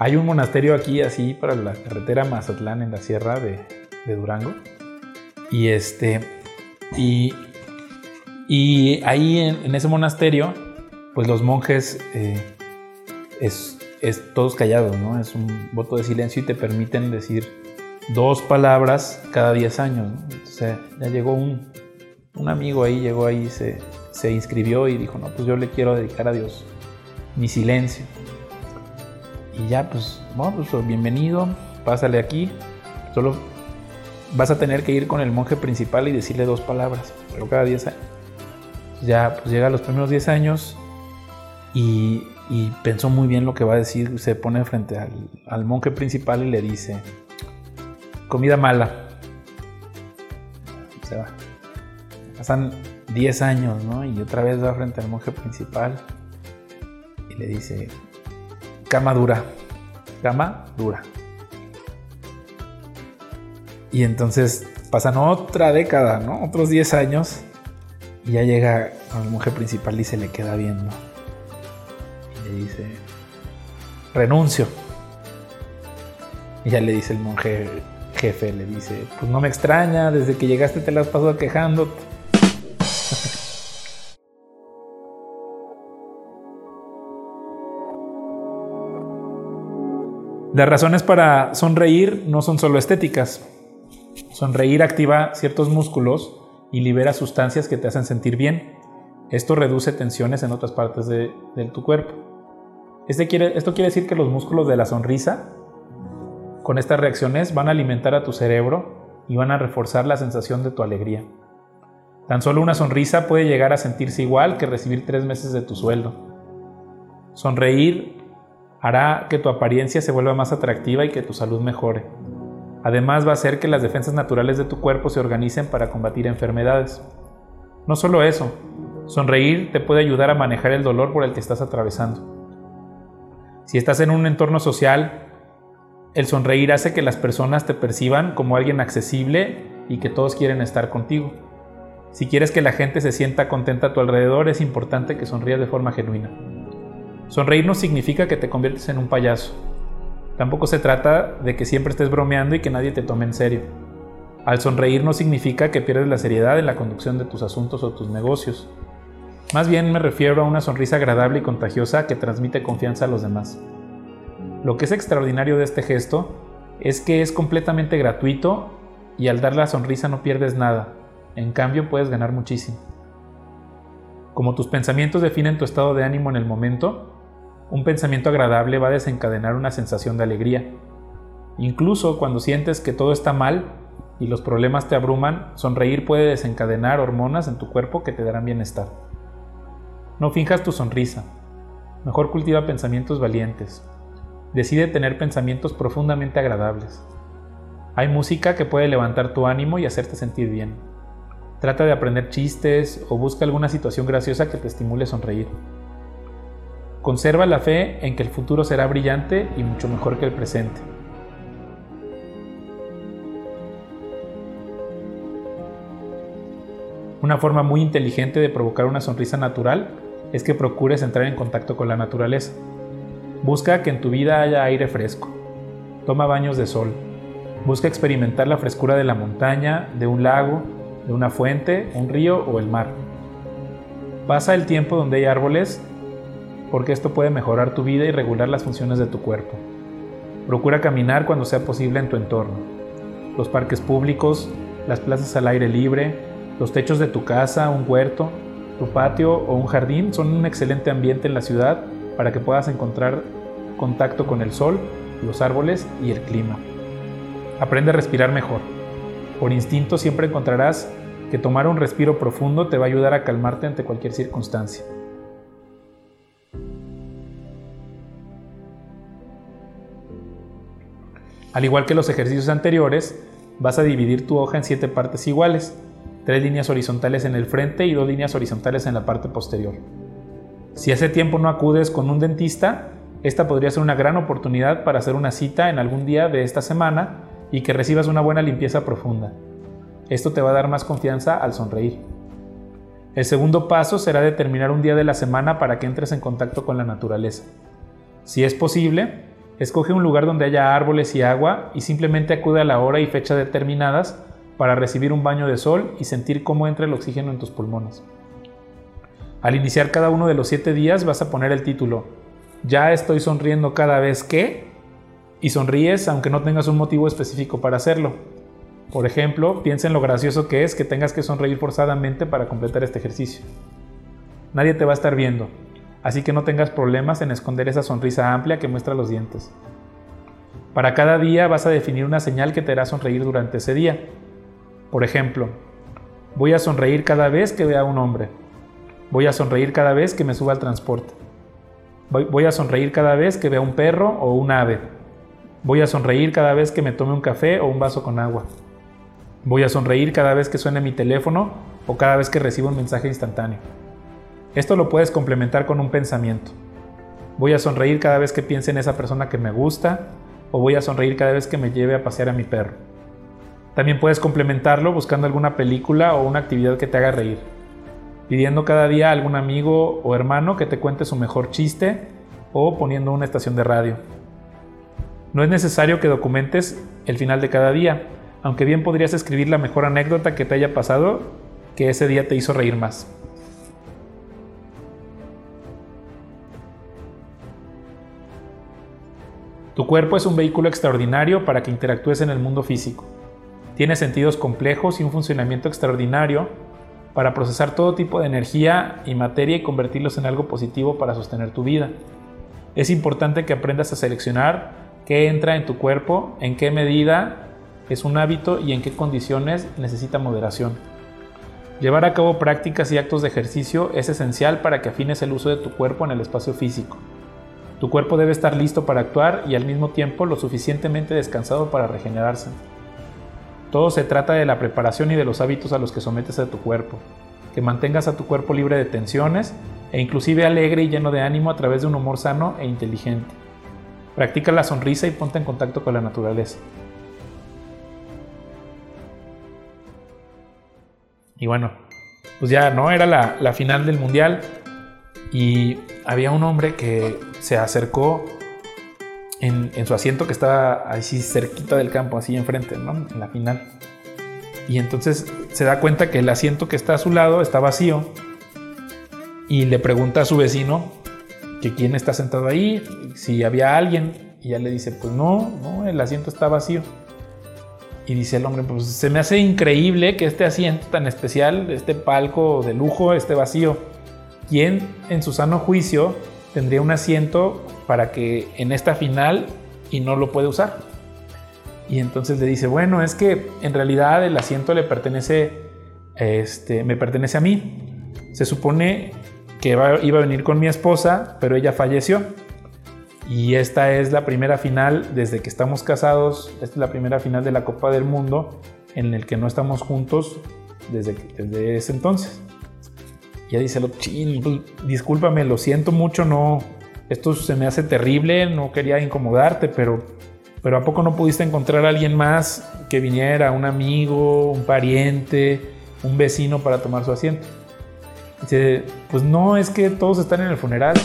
Hay un monasterio aquí así para la carretera Mazatlán en la sierra de, Durango. Y este. Y, y ahí en, ese monasterio, pues los monjes eh, es, es todos callados, ¿no? Es un voto de silencio y te permiten decir dos palabras cada 10 años. O sea, ya llegó un, un amigo ahí, llegó ahí, se, se inscribió y dijo, no, pues yo le quiero dedicar a Dios mi silencio. Y ya, pues, bueno, pues bienvenido, pásale aquí. Solo vas a tener que ir con el monje principal y decirle dos palabras, pero cada 10 años. Ya, pues llega a los primeros 10 años y, pensó muy bien lo que va a decir. Se pone frente al, al monje principal y le dice, comida mala. Se va. Pasan 10 años, ¿no? Y otra vez va frente al monje principal y le dice, cama dura, cama dura. Y entonces pasan otra década, ¿no? Otros 10 años y ya llega con el monje principal y se le queda viendo. Y le dice, renuncio. Y ya le dice el monje jefe, le dice, pues no me extraña, desde que llegaste te las pasado quejando. Las razones para sonreír no son solo estéticas. Sonreír activa ciertos músculos y libera sustancias que te hacen sentir bien. Esto reduce tensiones en otras partes de, tu cuerpo. Este esto quiere decir que los músculos de la sonrisa, con estas reacciones, van a alimentar a tu cerebro y van a reforzar la sensación de tu alegría. Tan solo una sonrisa puede llegar a sentirse igual que recibir tres meses de tu sueldo. Sonreír hará que tu apariencia se vuelva más atractiva y que tu salud mejore. Además va a hacer que las defensas naturales de tu cuerpo se organicen para combatir enfermedades. No solo eso, sonreír te puede ayudar a manejar el dolor por el que estás atravesando. Si estás en un entorno social, el sonreír hace que las personas te perciban como alguien accesible y que todos quieren estar contigo. Si quieres que la gente se sienta contenta a tu alrededor, es importante que sonrías de forma genuina. Sonreír no significa que te conviertes en un payaso. Tampoco se trata de que siempre estés bromeando y que nadie te tome en serio. Al sonreír no significa que pierdes la seriedad en la conducción de tus asuntos o tus negocios. Más bien me refiero a una sonrisa agradable y contagiosa que transmite confianza a los demás. Lo que es extraordinario de este gesto es que es completamente gratuito y al dar la sonrisa no pierdes nada, en cambio puedes ganar muchísimo. Como tus pensamientos definen tu estado de ánimo en el momento, un pensamiento agradable va a desencadenar una sensación de alegría. Incluso cuando sientes que todo está mal y los problemas te abruman, sonreír puede desencadenar hormonas en tu cuerpo que te darán bienestar. No finjas tu sonrisa. Mejor cultiva pensamientos valientes. Decide tener pensamientos profundamente agradables. Hay música que puede levantar tu ánimo y hacerte sentir bien. Trata de aprender chistes o busca alguna situación graciosa que te estimule a sonreír. Conserva la fe en que el futuro será brillante y mucho mejor que el presente. Una forma muy inteligente de provocar una sonrisa natural es que procures entrar en contacto con la naturaleza. Busca que en tu vida haya aire fresco. Toma baños de sol. Busca experimentar la frescura de la montaña, de un lago, de una fuente, un río o el mar. Pasa el tiempo donde hay árboles porque esto puede mejorar tu vida y regular las funciones de tu cuerpo. Procura caminar cuando sea posible en tu entorno. Los parques públicos, las plazas al aire libre, los techos de tu casa, un huerto, tu patio o un jardín son un excelente ambiente en la ciudad para que puedas encontrar contacto con el sol, los árboles y el clima. Aprende a respirar mejor. Por instinto siempre encontrarás que tomar un respiro profundo te va a ayudar a calmarte ante cualquier circunstancia. Al igual que los ejercicios anteriores, vas a dividir tu hoja en siete partes iguales, tres líneas horizontales en el frente y dos líneas horizontales en la parte posterior. Si hace tiempo no acudes con un dentista, esta podría ser una gran oportunidad para hacer una cita en algún día de esta semana y que recibas una buena limpieza profunda. Esto te va a dar más confianza al sonreír. El segundo paso será determinar un día de la semana para que entres en contacto con la naturaleza. Si es posible, Escoge un lugar donde haya árboles y agua y simplemente acude a la hora y fecha determinadas para recibir un baño de sol y sentir cómo entra el oxígeno en tus pulmones. Al iniciar cada uno de los siete días vas a poner el título Ya estoy sonriendo cada vez que y sonríes aunque no tengas un motivo específico para hacerlo. Por ejemplo, piensa en lo gracioso que es que tengas que sonreír forzadamente para completar este ejercicio. Nadie te va a estar viendo, así que no tengas problemas en esconder esa sonrisa amplia que muestra los dientes. Para cada día vas a definir una señal que te hará sonreír durante ese día. Por ejemplo, voy a sonreír cada vez que vea a un hombre. Voy a sonreír cada vez que me suba al transporte. Voy, a sonreír cada vez que vea un perro o un ave. Voy a sonreír cada vez que me tome un café o un vaso con agua. Voy a sonreír cada vez que suene mi teléfono o cada vez que recibo un mensaje instantáneo. Esto lo puedes complementar con un pensamiento. Voy a sonreír cada vez que piense en esa persona que me gusta o voy a sonreír cada vez que me lleve a pasear a mi perro. También puedes complementarlo buscando alguna película o una actividad que te haga reír, pidiendo cada día a algún amigo o hermano que te cuente su mejor chiste o poniendo una estación de radio. No es necesario que documentes el final de cada día, aunque bien podrías escribir la mejor anécdota que te haya pasado que ese día te hizo reír más. Tu cuerpo es un vehículo extraordinario para que interactúes en el mundo físico. Tiene sentidos complejos y un funcionamiento extraordinario para procesar todo tipo de energía y materia y convertirlos en algo positivo para sostener tu vida. Es importante que aprendas a seleccionar qué entra en tu cuerpo, en qué medida es un hábito y en qué condiciones necesita moderación. Llevar a cabo prácticas y actos de ejercicio es esencial para que afines el uso de tu cuerpo en el espacio físico. Tu cuerpo debe estar listo para actuar y al mismo tiempo lo suficientemente descansado para regenerarse. Todo se trata de la preparación y de los hábitos a los que sometes a tu cuerpo, que mantengas a tu cuerpo libre de tensiones e inclusive alegre y lleno de ánimo a través de un humor sano e inteligente. Practica la sonrisa y ponte en contacto con la naturaleza. Y bueno, pues ya no era la, la final del mundial y había un hombre que se acercó en, su asiento que estaba así cerquita del campo, así enfrente, ¿no? En la final. Y entonces se da cuenta que el asiento que está a su lado está vacío y le pregunta a su vecino que quién está sentado ahí, si había alguien. Y ya le dice, pues no, no, el asiento está vacío. Y dice el hombre, pues se me hace increíble que este asiento tan especial, este palco de lujo, esté vacío. ¿Quién en su sano juicio tendría un asiento para que en esta final y no lo puede usar. Y entonces le dice, bueno, es que en realidad el asiento le pertenece, este, me pertenece a mí. Se supone que iba a venir con mi esposa, pero ella falleció. Y esta es la primera final desde que estamos casados, esta es la primera final de la Copa del Mundo en el que no estamos juntos desde, desde ese entonces. Ya dice, lo, pues, discúlpame, lo siento mucho, no, esto se me hace terrible, no quería incomodarte, pero, pero ¿a poco no pudiste encontrar a alguien más que viniera, un amigo, un pariente, un vecino para tomar su asiento? Dice, pues no, es que todos están en el funeral.